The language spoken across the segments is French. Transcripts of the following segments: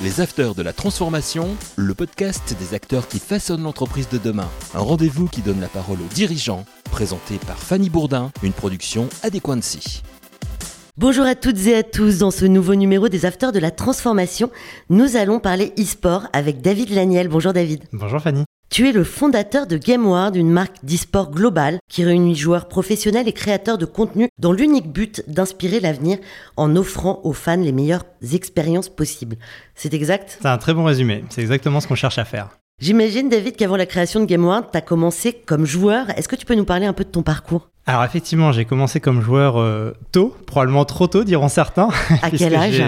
Les Afters de la Transformation, le podcast des acteurs qui façonnent l'entreprise de demain. Un rendez-vous qui donne la parole aux dirigeants, présenté par Fanny Bourdin, une production Adéquancy. Bonjour à toutes et à tous. Dans ce nouveau numéro des Afters de la Transformation, nous allons parler e-sport avec David Laniel. Bonjour David. Bonjour Fanny. Tu es le fondateur de GameWard, une marque d'e-sport globale qui réunit joueurs professionnels et créateurs de contenu dans l'unique but d'inspirer l'avenir en offrant aux fans les meilleures expériences possibles. C'est exact? C'est un très bon résumé. C'est exactement ce qu'on cherche à faire. J'imagine, David, qu'avant la création de GameWard, tu as commencé comme joueur. Est-ce que tu peux nous parler un peu de ton parcours? Alors effectivement, j'ai commencé comme joueur euh, tôt, probablement trop tôt, diront certains. À quel âge?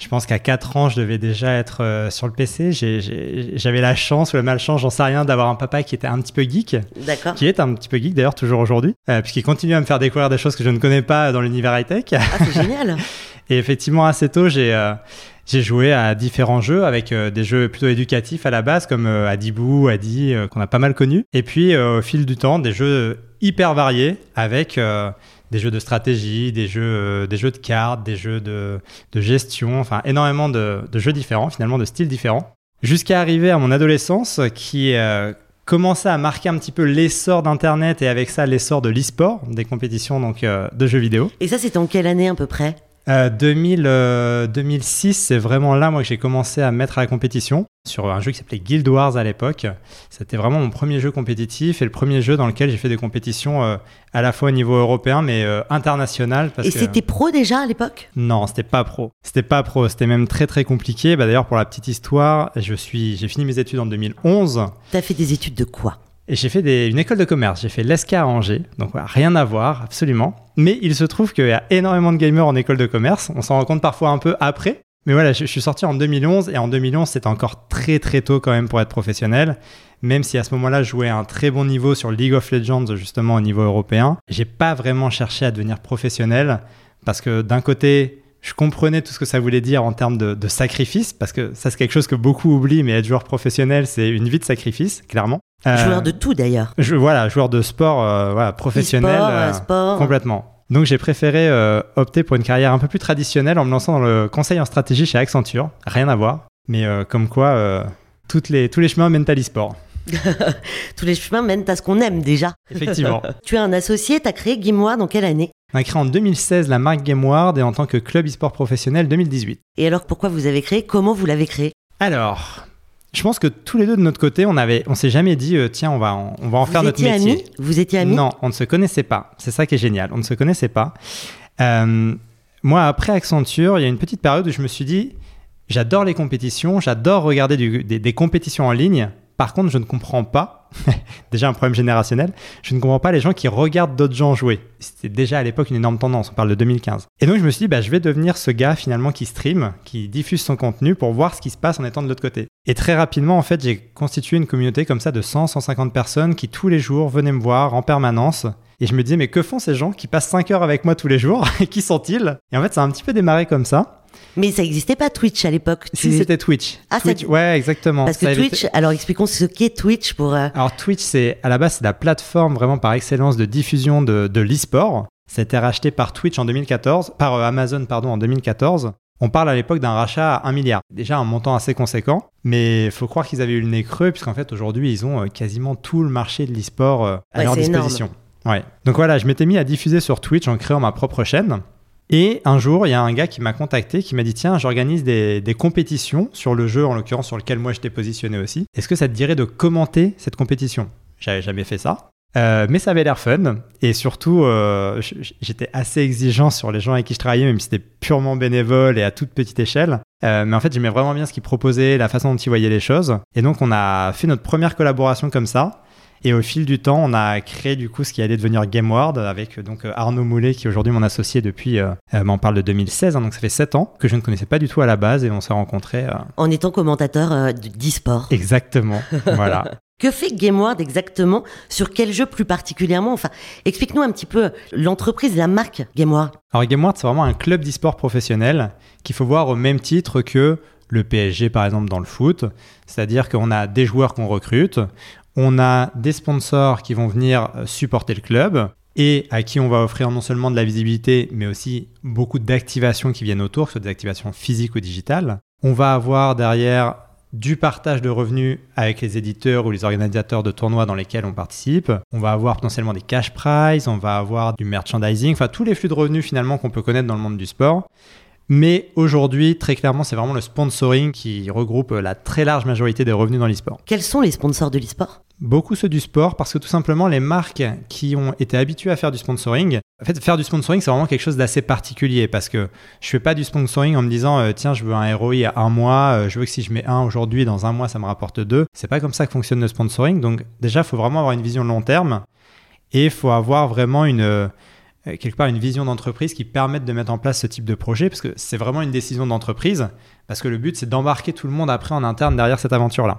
Je pense qu'à 4 ans, je devais déjà être euh, sur le PC. J'avais la chance ou la malchance, j'en sais rien, d'avoir un papa qui était un petit peu geek. D'accord. Qui est un petit peu geek d'ailleurs, toujours aujourd'hui. Euh, puisqu'il continue à me faire découvrir des choses que je ne connais pas dans l'univers high-tech. Ah, c'est génial. Et effectivement, assez tôt, j'ai. Euh, j'ai joué à différents jeux avec des jeux plutôt éducatifs à la base comme Adibou, Adi, qu'on a pas mal connus. Et puis au fil du temps, des jeux hyper variés avec des jeux de stratégie, des jeux, euh, des jeux de cartes, des jeux de, gestion, enfin énormément de, de, jeux différents, finalement de styles différents. Jusqu'à arriver à mon adolescence qui euh, commençait à marquer un petit peu l'essor d'Internet et avec ça l'essor de l'e-sport, des compétitions donc, euh, de jeux vidéo. Et ça, c'était en quelle année à peu près? 2000, 2006, c'est vraiment là moi que j'ai commencé à mettre à la compétition sur un jeu qui s'appelait Guild Wars à l'époque. C'était vraiment mon premier jeu compétitif et le premier jeu dans lequel j'ai fait des compétitions euh, à la fois au niveau européen mais euh, international. et c'était pro déjà à l'époque? Non, c'était pas pro. C'était pas pro. C'était même très très compliqué. Bah, D'ailleurs, pour la petite histoire, je suis, j'ai fini mes études en 2011. T'as fait des études de quoi? Et j'ai fait une école de commerce. J'ai fait l'ESCA à Angers. Donc voilà, rien à voir, absolument. Mais il se trouve qu'il y a énormément de gamers en école de commerce. On s'en rend compte parfois un peu après. Mais voilà, je, suis sorti en 2011 et en 2011, c'était encore très très tôt quand même pour être professionnel. Même si à ce moment-là, je jouais à un très bon niveau sur League of Legends, justement au niveau européen. J'ai pas vraiment cherché à devenir professionnel parce que d'un côté, je comprenais tout ce que ça voulait dire en termes de, sacrifice, parce que ça c'est quelque chose que beaucoup oublient, mais être joueur professionnel, c'est une vie de sacrifice, clairement. Euh, joueur de tout d'ailleurs. voilà, joueur de sport, euh, voilà, professionnel, euh, sport. complètement. Donc j'ai préféré euh, opter pour une carrière un peu plus traditionnelle en me lançant dans le conseil en stratégie chez Accenture. Rien à voir, mais euh, comme quoi euh, toutes les, tous les chemins mènent à l'e-sport. tous les chemins mènent à ce qu'on aime déjà. Effectivement. tu es un associé, tu as créé GameWard en quelle année? On a créé en 2016 la marque GameWard et en tant que club e-sport professionnel 2018. Et alors pourquoi vous avez créé? Comment vous l'avez créé? Alors, je pense que tous les deux de notre côté, on avait, on s'est jamais dit, euh, tiens, on va, en, on va en faire notre métier. Amis Vous étiez amis Non, on ne se connaissait pas. C'est ça qui est génial. On ne se connaissait pas. Euh, moi, après Accenture, il y a une petite période où je me suis dit, j'adore les compétitions, j'adore regarder des, des compétitions en ligne. Par contre, je ne comprends pas déjà un problème générationnel. Je ne comprends pas les gens qui regardent d'autres gens jouer. C'était déjà à l'époque une énorme tendance, on parle de 2015. Et donc je me suis dit, bah, je vais devenir ce gars finalement qui stream, qui diffuse son contenu pour voir ce qui se passe en étant de l'autre côté. Et très rapidement, en fait, j'ai constitué une communauté comme ça de 100, 150 personnes qui tous les jours venaient me voir en permanence. Et je me disais, mais que font ces gens qui passent 5 heures avec moi tous les jours? Qui sont-ils? Et en fait, ça a un petit peu démarré comme ça. Mais ça n'existait pas Twitch à l'époque. Si, c'était Twitch. Ah, Twitch. Ouais, exactement. Parce que Twitch, alors expliquons ce qu'est Twitch pour. Euh, alors Twitch, c'est à la base, c'est la plateforme vraiment par excellence de diffusion de, de l'e-sport. Ça a été racheté par Twitch en 2014, par euh, Amazon, pardon, en 2014. On parle à l'époque d'un rachat à 1 milliard. Déjà un montant assez conséquent, mais il faut croire qu'ils avaient eu le nez creux, puisqu'en fait aujourd'hui ils ont euh, quasiment tout le marché de l'e-sport à leur disposition. Ouais. Donc voilà, je m'étais mis à diffuser sur Twitch en créant ma propre chaîne. Et un jour, il y a un gars qui m'a contacté, qui m'a dit Tiens, j'organise des, compétitions sur le jeu, en l'occurrence sur lequel moi j'étais positionné aussi. Est-ce que ça te dirait de commenter cette compétition? J'avais jamais fait ça. Euh, mais ça avait l'air fun. Et surtout, euh, j'étais assez exigeant sur les gens avec qui je travaillais, même si c'était purement bénévole et à toute petite échelle. Euh, mais en fait, j'aimais vraiment bien ce qu'ils proposaient, la façon dont ils voyaient les choses. Et donc, on a fait notre première collaboration comme ça. Et au fil du temps, on a créé du coup ce qui allait devenir GameWard avec euh, donc euh, Arnaud Moulet qui est aujourd'hui mon associé depuis, euh, bah, on parle de 2016, hein, donc ça fait 7 ans que je ne connaissais pas du tout à la base et on s'est rencontrés. En étant commentateur d'e-sport. Exactement, voilà. Que fait GameWard exactement? Sur quel jeu plus particulièrement? Enfin, explique-nous un petit peu l'entreprise, la marque GameWard. Alors GameWard, c'est vraiment un club d'e-sport professionnel qu'il faut voir au même titre que le PSG par exemple dans le foot. C'est-à-dire qu'on a des joueurs qu'on recrute, on a des sponsors qui vont venir euh, supporter le club. et à qui on va offrir non seulement de la visibilité, mais aussi beaucoup d'activations qui viennent autour, que ce soit des activations physiques ou digitales. On va avoir derrière du partage de revenus avec les éditeurs ou les organisateurs de tournois dans lesquels on participe. On va avoir potentiellement des cash prizes, on va avoir du merchandising, enfin tous les flux de revenus finalement qu'on peut connaître dans le monde du sport. Mais aujourd'hui, très clairement, c'est vraiment le sponsoring qui regroupe la très large majorité des revenus dans l'e-sport. Quels sont les sponsors de l'e-sport? Beaucoup ceux du sport parce que tout simplement les marques qui ont été habituées à faire du sponsoring, en fait faire du sponsoring c'est vraiment quelque chose d'assez particulier parce que je fais pas du sponsoring en me disant euh, tiens je veux un ROI à un mois, euh, je veux que si je mets un aujourd'hui dans un mois ça me rapporte deux. C'est pas comme ça que fonctionne le sponsoring donc déjà il faut vraiment avoir une vision long terme et il faut avoir vraiment une euh, quelque part une vision d'entreprise qui permette de mettre en place ce type de projet parce que c'est vraiment une décision d'entreprise parce que le but c'est d'embarquer tout le monde après en interne derrière cette aventure là.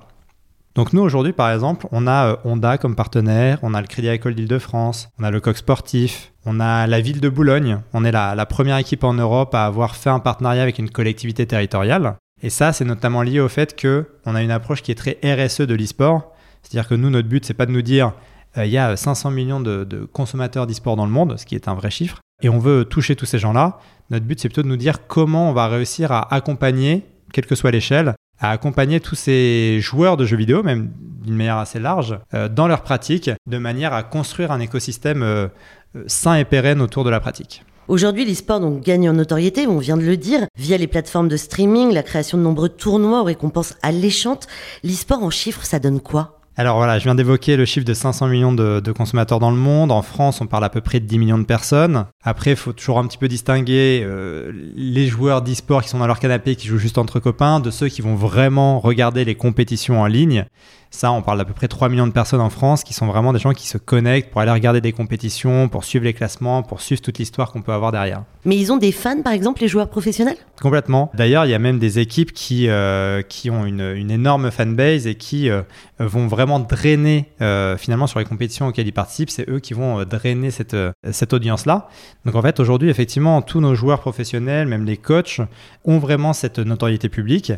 Donc nous aujourd'hui par exemple, on a euh, Honda comme partenaire, on a le Crédit Agricole d'Île-de-France, on a le Coq Sportif, on a la ville de Boulogne, on est la, première équipe en Europe à avoir fait un partenariat avec une collectivité territoriale. Et ça c'est notamment lié au fait que on a une approche qui est très RSE de l'e-sport, c'est-à-dire que nous notre but c'est pas de nous dire euh, il y a 500 millions de, consommateurs d'e-sport dans le monde, ce qui est un vrai chiffre, et on veut toucher tous ces gens-là. Notre but c'est plutôt de nous dire comment on va réussir à accompagner quelle que soit l'échelle, à accompagner tous ces joueurs de jeux vidéo, même d'une manière assez large, euh, dans leur pratique, de manière à construire un écosystème euh, euh, sain et pérenne autour de la pratique. Aujourd'hui, l'e-sport gagne en notoriété, on vient de le dire, via les plateformes de streaming, la création de nombreux tournois aux récompenses alléchantes. L'e-sport en chiffres, ça donne quoi? Alors voilà, je viens d'évoquer le chiffre de 500 millions de, consommateurs dans le monde. En France, on parle à peu près de 10 millions de personnes. Après, il faut toujours un petit peu distinguer euh, les joueurs d'e-sport qui sont dans leur canapé, qui jouent juste entre copains, de ceux qui vont vraiment regarder les compétitions en ligne. Ça, on parle d'à peu près 3 millions de personnes en France qui sont vraiment des gens qui se connectent pour aller regarder des compétitions, pour suivre les classements, pour suivre toute l'histoire qu'on peut avoir derrière. Mais ils ont des fans, par exemple, les joueurs professionnels? Complètement. D'ailleurs, il y a même des équipes qui, euh, qui ont une, une, énorme fanbase et qui euh, vont vraiment drainer, euh, finalement, sur les compétitions auxquelles ils participent, c'est eux qui vont drainer cette, cette audience-là. Donc en fait, aujourd'hui, effectivement, tous nos joueurs professionnels, même les coachs, ont vraiment cette notoriété publique.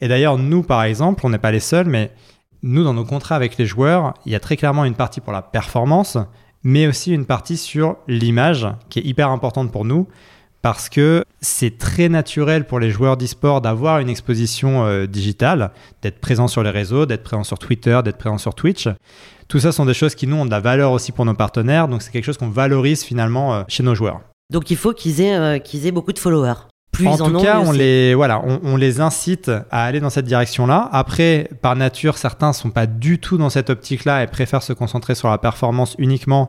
Et d'ailleurs, nous, par exemple, on n'est pas les seuls, mais nous, dans nos contrats avec les joueurs, il y a très clairement une partie pour la performance, mais aussi une partie sur l'image, qui est hyper importante pour nous, parce que c'est très naturel pour les joueurs d'e-sport d'avoir une exposition euh, digitale, d'être présent sur les réseaux, d'être présent sur Twitter, d'être présent sur Twitch. Tout ça sont des choses qui, nous, ont de la valeur aussi pour nos partenaires, donc c'est quelque chose qu'on valorise finalement euh, chez nos joueurs. Donc il faut qu'ils aient, euh, qu'ils aient beaucoup de followers en, tout cas, on les, voilà, on, les incite à aller dans cette direction-là. Après, par nature, certains sont pas du tout dans cette optique-là et préfèrent se concentrer sur la performance uniquement.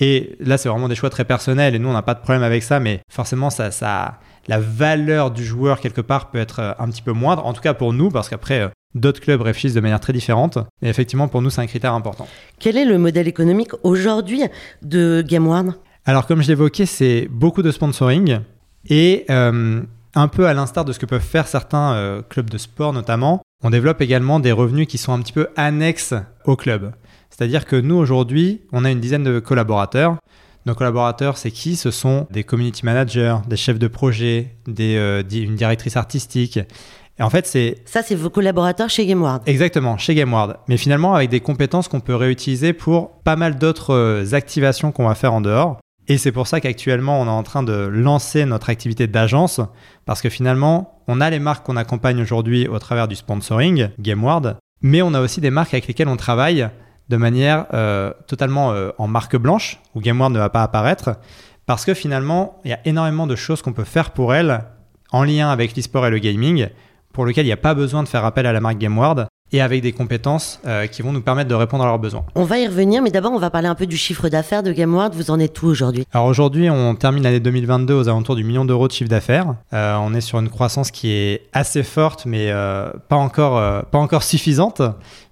Et là, c'est vraiment des choix très personnels et nous, on n'a pas de problème avec ça, mais forcément, ça, ça, la valeur du joueur quelque part peut être euh, un petit peu moindre. En tout cas pour nous, parce qu'après, euh, d'autres clubs réfléchissent de manière très différente. Et effectivement, pour nous, c'est un critère important. Quel est le modèle économique aujourd'hui de GameWard Alors, comme je l'évoquais, c'est beaucoup de sponsoring. Et euh, un peu à l'instar de ce que peuvent faire certains euh, clubs de sport notamment, on développe également des revenus qui sont un petit peu annexes au club. C'est-à-dire que nous aujourd'hui, on a une dizaine de collaborateurs. Nos collaborateurs, c'est qui? Ce sont des community managers, des chefs de projet, des, euh, une directrice artistique. Et en fait, c'est. Ça, c'est vos collaborateurs chez GameWard. Exactement, chez GameWard. Mais finalement, avec des compétences qu'on peut réutiliser pour pas mal d'autres activations qu'on va faire en dehors. Et c'est pour ça qu'actuellement, on est en train de lancer notre activité d'agence, parce que finalement, on a les marques qu'on accompagne aujourd'hui au travers du sponsoring, GameWard, mais on a aussi des marques avec lesquelles on travaille de manière euh, totalement euh, en marque blanche, où GameWard ne va pas apparaître, parce que finalement, il y a énormément de choses qu'on peut faire pour elles en lien avec l'e-sport et le gaming, pour lequel il n'y a pas besoin de faire appel à la marque GameWard, et avec des compétences euh, qui vont nous permettre de répondre à leurs besoins. On va y revenir, mais d'abord on va parler un peu du chiffre d'affaires de GameWard. Vous en êtes où aujourd'hui? Alors aujourd'hui, on termine l'année 2022 aux alentours du million d'euros de chiffre d'affaires. Euh, on est sur une croissance qui est assez forte, mais euh, pas encore pas encore suffisante,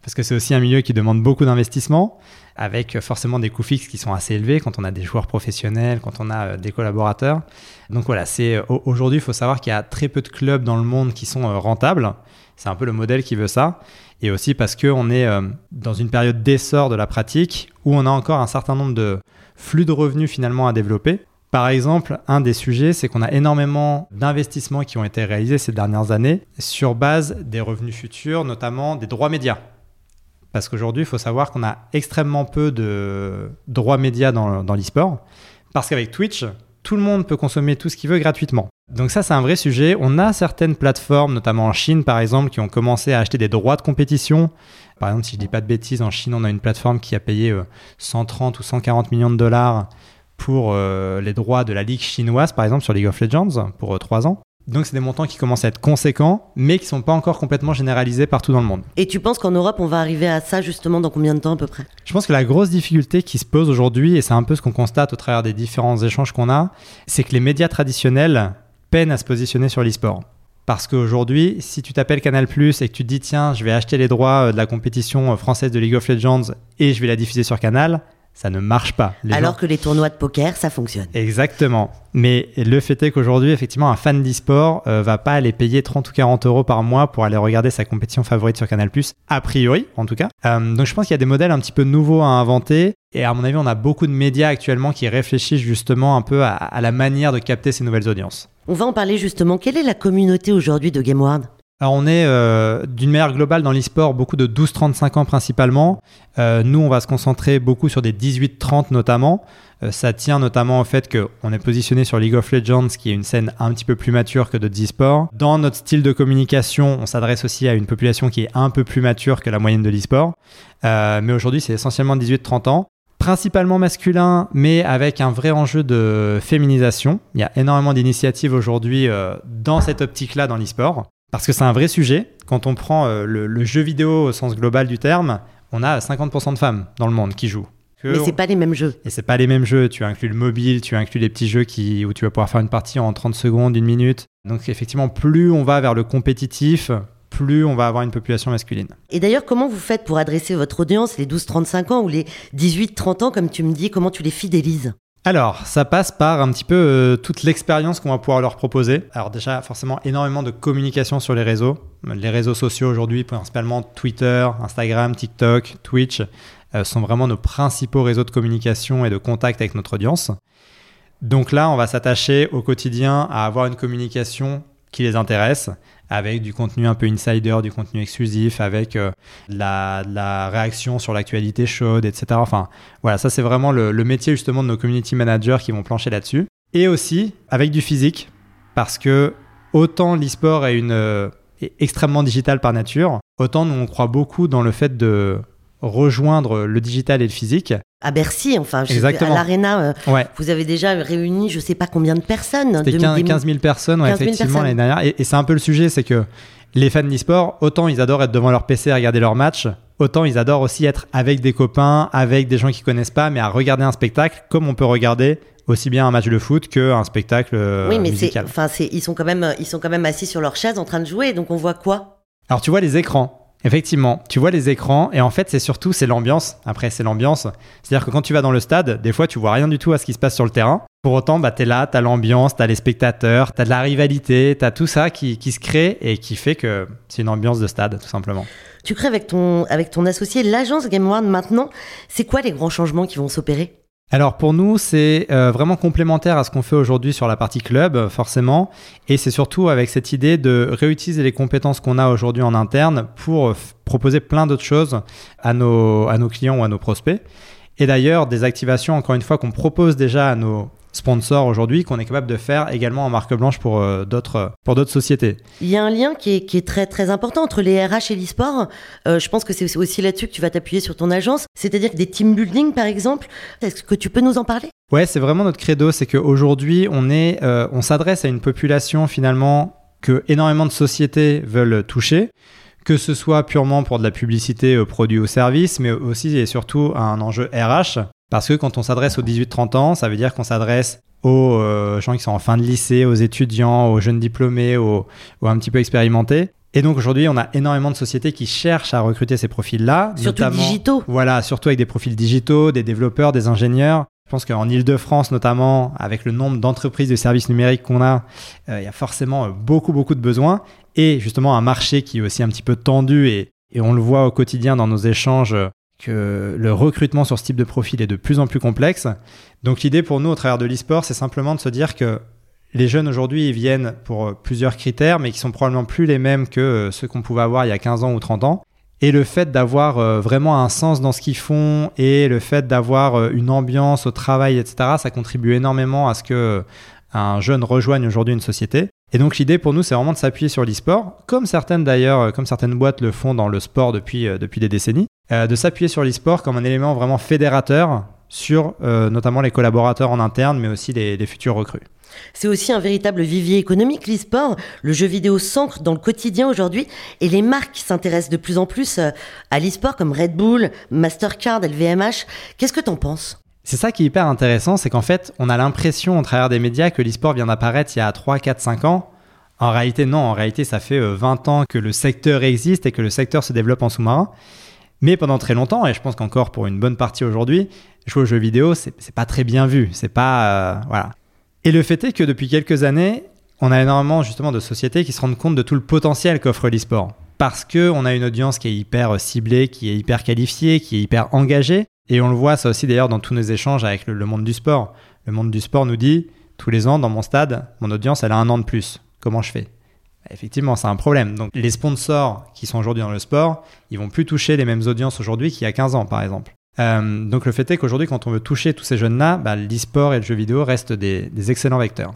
parce que c'est aussi un milieu qui demande beaucoup d'investissement avec forcément des coûts fixes qui sont assez élevés quand on a des joueurs professionnels, quand on a des collaborateurs. Donc voilà, c'est aujourd'hui, il faut savoir qu'il y a très peu de clubs dans le monde qui sont rentables. C'est un peu le modèle qui veut ça et aussi parce qu'on est euh, dans une période d'essor de la pratique où on a encore un certain nombre de flux de revenus finalement à développer. Par exemple, un des sujets, c'est qu'on a énormément d'investissements qui ont été réalisés ces dernières années sur base des revenus futurs, notamment des droits médias. Parce qu'aujourd'hui, il faut savoir qu'on a extrêmement peu de droits médias dans, dans l'e-sport. Parce qu'avec Twitch, tout le monde peut consommer tout ce qu'il veut gratuitement. Donc ça, c'est un vrai sujet. On a certaines plateformes, notamment en Chine par exemple, qui ont commencé à acheter des droits de compétition. Par exemple, si je dis pas de bêtises, en Chine, on a une plateforme qui a payé 130 euh, ou 140 millions de dollars pour euh, les droits de la ligue chinoise, par exemple, sur League of Legends, pour 3 euh, ans. Donc c'est des montants qui commencent à être conséquents, mais qui ne sont pas encore complètement généralisés partout dans le monde. Et tu penses qu'en Europe, on va arriver à ça justement dans combien de temps à peu près? Je pense que la grosse difficulté qui se pose aujourd'hui, et c'est un peu ce qu'on constate au travers des différents échanges qu'on a, c'est que les médias traditionnels peinent à se positionner sur l'e-sport. Parce qu'aujourd'hui, si tu t'appelles Canal Plus et que tu te dis tiens, je vais acheter les droits euh, de la compétition française de League of Legends et je vais la diffuser sur Canal, ça ne marche pas. Alors que les tournois de poker, ça fonctionne. Exactement. Mais le fait est qu'aujourd'hui, effectivement, un fan d'e-sport euh, va pas aller payer 30 ou 40 euros par mois pour aller regarder sa compétition favorite sur Canal+, a priori, en tout cas. Euh, donc je pense qu'il y a des modèles un petit peu nouveaux à inventer. Et à mon avis, on a beaucoup de médias actuellement qui réfléchissent justement un peu à, la manière de capter ces nouvelles audiences. On va en parler justement. Quelle est la communauté aujourd'hui de GameWard alors on est euh, d'une manière globale dans l'e-sport beaucoup de 12-35 ans principalement. Euh, nous on va se concentrer beaucoup sur des 18-30 notamment. Euh, ça tient notamment au fait qu'on est positionné sur League of Legends qui est une scène un petit peu plus mature que d'autres e-sports. Dans notre style de communication on s'adresse aussi à une population qui est un peu plus mature que la moyenne de l'e-sport. mais aujourd'hui c'est essentiellement 18-30 ans principalement masculin, mais avec un vrai enjeu de féminisation. Il y a énormément d'initiatives aujourd'hui dans cette optique-là dans l'e-sport. Parce que c'est un vrai sujet. Quand on prend euh, le, jeu vidéo au sens global du terme, on a 50% de femmes dans le monde qui jouent. Mais c'est pas les mêmes jeux. Et c'est pas les mêmes jeux. Tu inclus le mobile, tu inclus les petits jeux qui, où tu vas pouvoir faire une partie en 30 secondes, une minute. Donc effectivement, plus on va vers le compétitif, plus on va avoir une population masculine. Et d'ailleurs, comment vous faites pour adresser votre audience, les 12-35 ans ou les 18-30 ans, comme tu me dis, comment tu les fidélises? Alors, ça passe par un petit peu euh, toute l'expérience qu'on va pouvoir leur proposer. Alors déjà, forcément, énormément de communication sur les réseaux. Les réseaux sociaux aujourd'hui, principalement Twitter, Instagram, TikTok, Twitch, euh, sont vraiment nos principaux réseaux de communication et de contact avec notre audience. Donc là, on va s'attacher au quotidien à avoir une communication qui les intéresse, avec du contenu un peu insider, du contenu exclusif, avec euh, la, réaction sur l'actualité chaude, etc. Enfin, voilà, ça c'est vraiment le, métier justement de nos community managers qui vont plancher là-dessus. Et aussi avec du physique, parce que autant l'e-sport est, euh, est extrêmement digital par nature, autant nous on croit beaucoup dans le fait de rejoindre le digital et le physique. À Bercy, enfin, à l'Arena, euh, vous avez déjà réuni je ne sais pas combien de personnes. C'était 15, 000 personnes, effectivement, l'année dernière. Et, c'est un peu le sujet, c'est que les fans d'e-sport, autant ils adorent être devant leur PC à regarder leur match, autant ils adorent aussi être avec des copains, avec des gens qu'ils connaissent pas, mais à regarder un spectacle comme on peut regarder aussi bien un match de foot qu'un spectacle euh, oui, mais musical. Enfin, ils sont quand même, ils sont quand même assis sur leur chaise en train de jouer, donc on voit quoi? Alors tu vois les écrans. Effectivement, tu vois les écrans et en fait c'est surtout c'est l'ambiance. Après c'est l'ambiance, c'est-à-dire que quand tu vas dans le stade, des fois tu vois rien du tout à ce qui se passe sur le terrain. Pour autant, bah t'es là, t'as l'ambiance, t'as les spectateurs, t'as de la rivalité, t'as tout ça qui, se crée et qui fait que c'est une ambiance de stade tout simplement. Tu crées avec ton avec ton associé l'agence Game One maintenant. C'est quoi les grands changements qui vont s'opérer? Alors pour nous, c'est euh, vraiment complémentaire à ce qu'on fait aujourd'hui sur la partie club, forcément, et c'est surtout avec cette idée de réutiliser les compétences qu'on a aujourd'hui en interne pour proposer plein d'autres choses à nos, à nos clients ou à nos prospects. Et d'ailleurs, des activations, encore une fois, qu'on propose déjà à nos sponsors aujourd'hui qu'on est capable de faire également en marque blanche pour euh, d'autres pour d'autres sociétés. Il y a un lien qui est, qui est très très important entre les RH et l'e-sport. Euh, je pense que c'est aussi là-dessus que tu vas t'appuyer sur ton agence, c'est-à-dire des team building par exemple. Est-ce que tu peux nous en parler? Ouais, c'est vraiment notre credo, c'est qu'aujourd'hui on est euh, on s'adresse à une population finalement que énormément de sociétés veulent toucher que ce soit purement pour de la publicité produits ou services, mais aussi et surtout à un enjeu RH. Parce que quand on s'adresse aux 18-30 ans, ça veut dire qu'on s'adresse aux euh, gens qui sont en fin de lycée, aux étudiants, aux jeunes diplômés, aux, un petit peu expérimentés. Et donc aujourd'hui, on a énormément de sociétés qui cherchent à recruter ces profils-là. Surtout digitaux. Voilà, surtout avec des profils digitaux, des développeurs, des ingénieurs. Je pense qu'en Ile-de-France notamment, avec le nombre d'entreprises de services numériques qu'on a, euh, il y a forcément euh, beaucoup, beaucoup de besoins. Et justement un marché qui est aussi un petit peu tendu et, et on le voit au quotidien dans nos échanges que le recrutement sur ce type de profil est de plus en plus complexe. Donc l'idée pour nous au travers de l'e-sport, c'est simplement de se dire que les jeunes aujourd'hui, viennent pour plusieurs critères, mais qui sont probablement plus les mêmes que ceux qu'on pouvait avoir il y a 15 ans ou 30 ans. Et le fait d'avoir euh, vraiment un sens dans ce qu'ils font et le fait d'avoir euh, une ambiance au travail, etc., ça contribue énormément à ce que euh, un jeune rejoigne aujourd'hui une société. Et donc l'idée pour nous, c'est vraiment de s'appuyer sur l'e-sport, comme certaines d'ailleurs, comme certaines boîtes le font dans le sport depuis, depuis des décennies, de s'appuyer sur l'e-sport comme un élément vraiment fédérateur sur notamment les collaborateurs en interne, mais aussi les futurs recrues. C'est aussi un véritable vivier économique, l'e-sport. Le jeu vidéo s'ancre dans le quotidien aujourd'hui et les marques s'intéressent de plus en plus euh, à l'e-sport comme Red Bull, Mastercard, LVMH. Qu'est-ce que t'en penses? C'est ça qui est hyper intéressant, c'est qu'en fait, on a l'impression au travers des médias que l'e-sport vient d'apparaître il y a 3, 4, 5 ans. En réalité, non. En réalité, ça fait 20 euh, ans que le secteur existe et que le secteur se développe en sous-marin. Mais pendant très longtemps, et je pense qu'encore pour une bonne partie aujourd'hui, jouer aux jeux vidéo, c'est pas très bien vu. C'est pas. Euh, voilà. Et le fait est que depuis quelques années, on a énormément justement de sociétés qui se rendent compte de tout le potentiel qu'offre l'e-sport. Parce qu'on a une audience qui est hyper ciblée, qui est hyper qualifiée, qui est hyper engagée. Et on le voit ça aussi d'ailleurs dans tous nos échanges avec le, monde du sport. Le monde du sport nous dit, tous les ans dans mon stade, mon audience elle a un an de plus. Comment je fais? Effectivement, c'est un problème. Donc les sponsors qui sont aujourd'hui dans le sport, ils vont plus toucher les mêmes audiences aujourd'hui qu'il y a 15 ans par exemple. Euh, donc le fait est qu'aujourd'hui, quand on veut toucher tous ces jeunes-là, bah, l'e-sport et le jeu vidéo restent des, excellents vecteurs.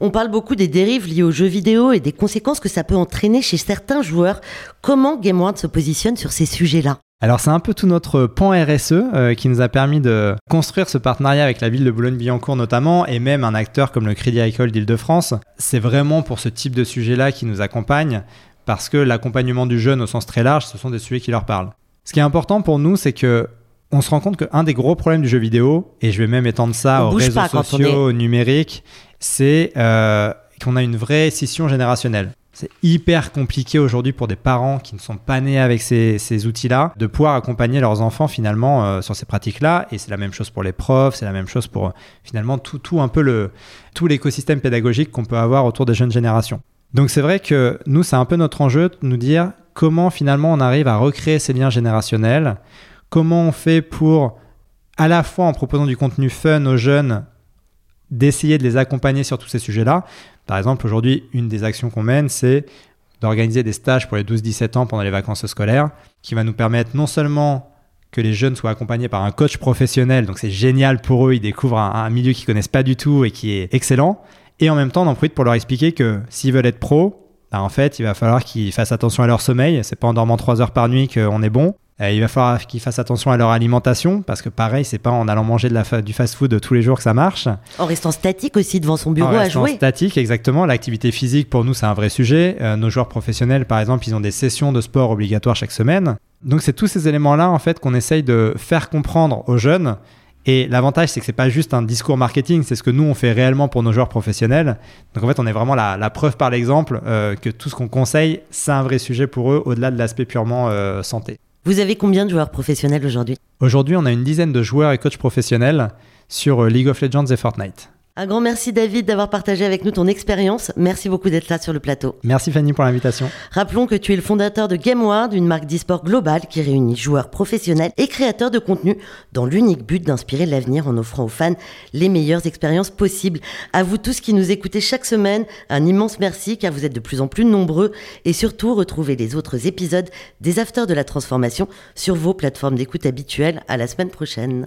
On parle beaucoup des dérives liées aux jeux vidéo et des conséquences que ça peut entraîner chez certains joueurs. Comment Game One se positionne sur ces sujets-là? Alors c'est un peu tout notre pan RSE euh, qui nous a permis de construire ce partenariat avec la ville de Boulogne-Billancourt notamment et même un acteur comme le Crédit Agricole d'Île-de-France. C'est vraiment pour ce type de sujet-là qui nous accompagne parce que l'accompagnement du jeune au sens très large, ce sont des sujets qui leur parlent. Ce qui est important pour nous, c'est que on se rend compte qu'un des gros problèmes du jeu vidéo, et je vais même étendre ça aux réseaux sociaux, au numérique, c'est euh, qu'on a une vraie scission générationnelle. C'est hyper compliqué aujourd'hui pour des parents qui ne sont pas nés avec ces, outils-là de pouvoir accompagner leurs enfants finalement euh, sur ces pratiques-là. Et c'est la même chose pour les profs, c'est la même chose pour euh, finalement tout, tout un peu le, tout l'écosystème pédagogique qu'on peut avoir autour des jeunes générations. Donc c'est vrai que nous, c'est un peu notre enjeu de nous dire comment finalement on arrive à recréer ces liens générationnels, comment on fait pour, à la fois en proposant du contenu fun aux jeunes, d'essayer de les accompagner sur tous ces sujets-là. Par exemple, aujourd'hui, une des actions qu'on mène, c'est d'organiser des stages pour les 12-17 ans pendant les vacances scolaires, qui va nous permettre non seulement que les jeunes soient accompagnés par un coach professionnel, donc c'est génial pour eux, ils découvrent un, milieu qu'ils connaissent pas du tout et qui est excellent, et en même temps d'en profiter pour leur expliquer que s'ils veulent être pro, bah, en fait, il va falloir qu'ils fassent attention à leur sommeil, c'est pas en dormant 3 heures par nuit qu'on est bon, il va falloir qu'ils fassent attention à leur alimentation parce que pareil, c'est pas en allant manger de la du fast-food tous les jours que ça marche. En restant statique aussi devant son bureau à jouer. statique, exactement. L'activité physique pour nous c'est un vrai sujet. Euh, nos joueurs professionnels, par exemple, ils ont des sessions de sport obligatoires chaque semaine. Donc c'est tous ces éléments-là en fait qu'on essaye de faire comprendre aux jeunes. Et l'avantage, c'est que c'est pas juste un discours marketing, c'est ce que nous on fait réellement pour nos joueurs professionnels. Donc en fait, on est vraiment la, preuve par l'exemple euh, que tout ce qu'on conseille, c'est un vrai sujet pour eux, au-delà de l'aspect purement santé. Vous avez combien de joueurs professionnels aujourd'hui? Aujourd'hui, on a une dizaine de joueurs et coachs professionnels sur euh, League of Legends et Fortnite. Un grand merci David d'avoir partagé avec nous ton expérience. Merci beaucoup d'être là sur le plateau. Merci Fanny pour l'invitation. Rappelons que tu es le fondateur de GameWard, une marque d'e-sport globale qui réunit joueurs professionnels et créateurs de contenu dans l'unique but d'inspirer l'avenir en offrant aux fans les meilleures expériences possibles. À vous tous qui nous écoutez chaque semaine, un immense merci car vous êtes de plus en plus nombreux et surtout retrouvez les autres épisodes des Afters de la Transformation sur vos plateformes d'écoute habituelles. À la semaine prochaine.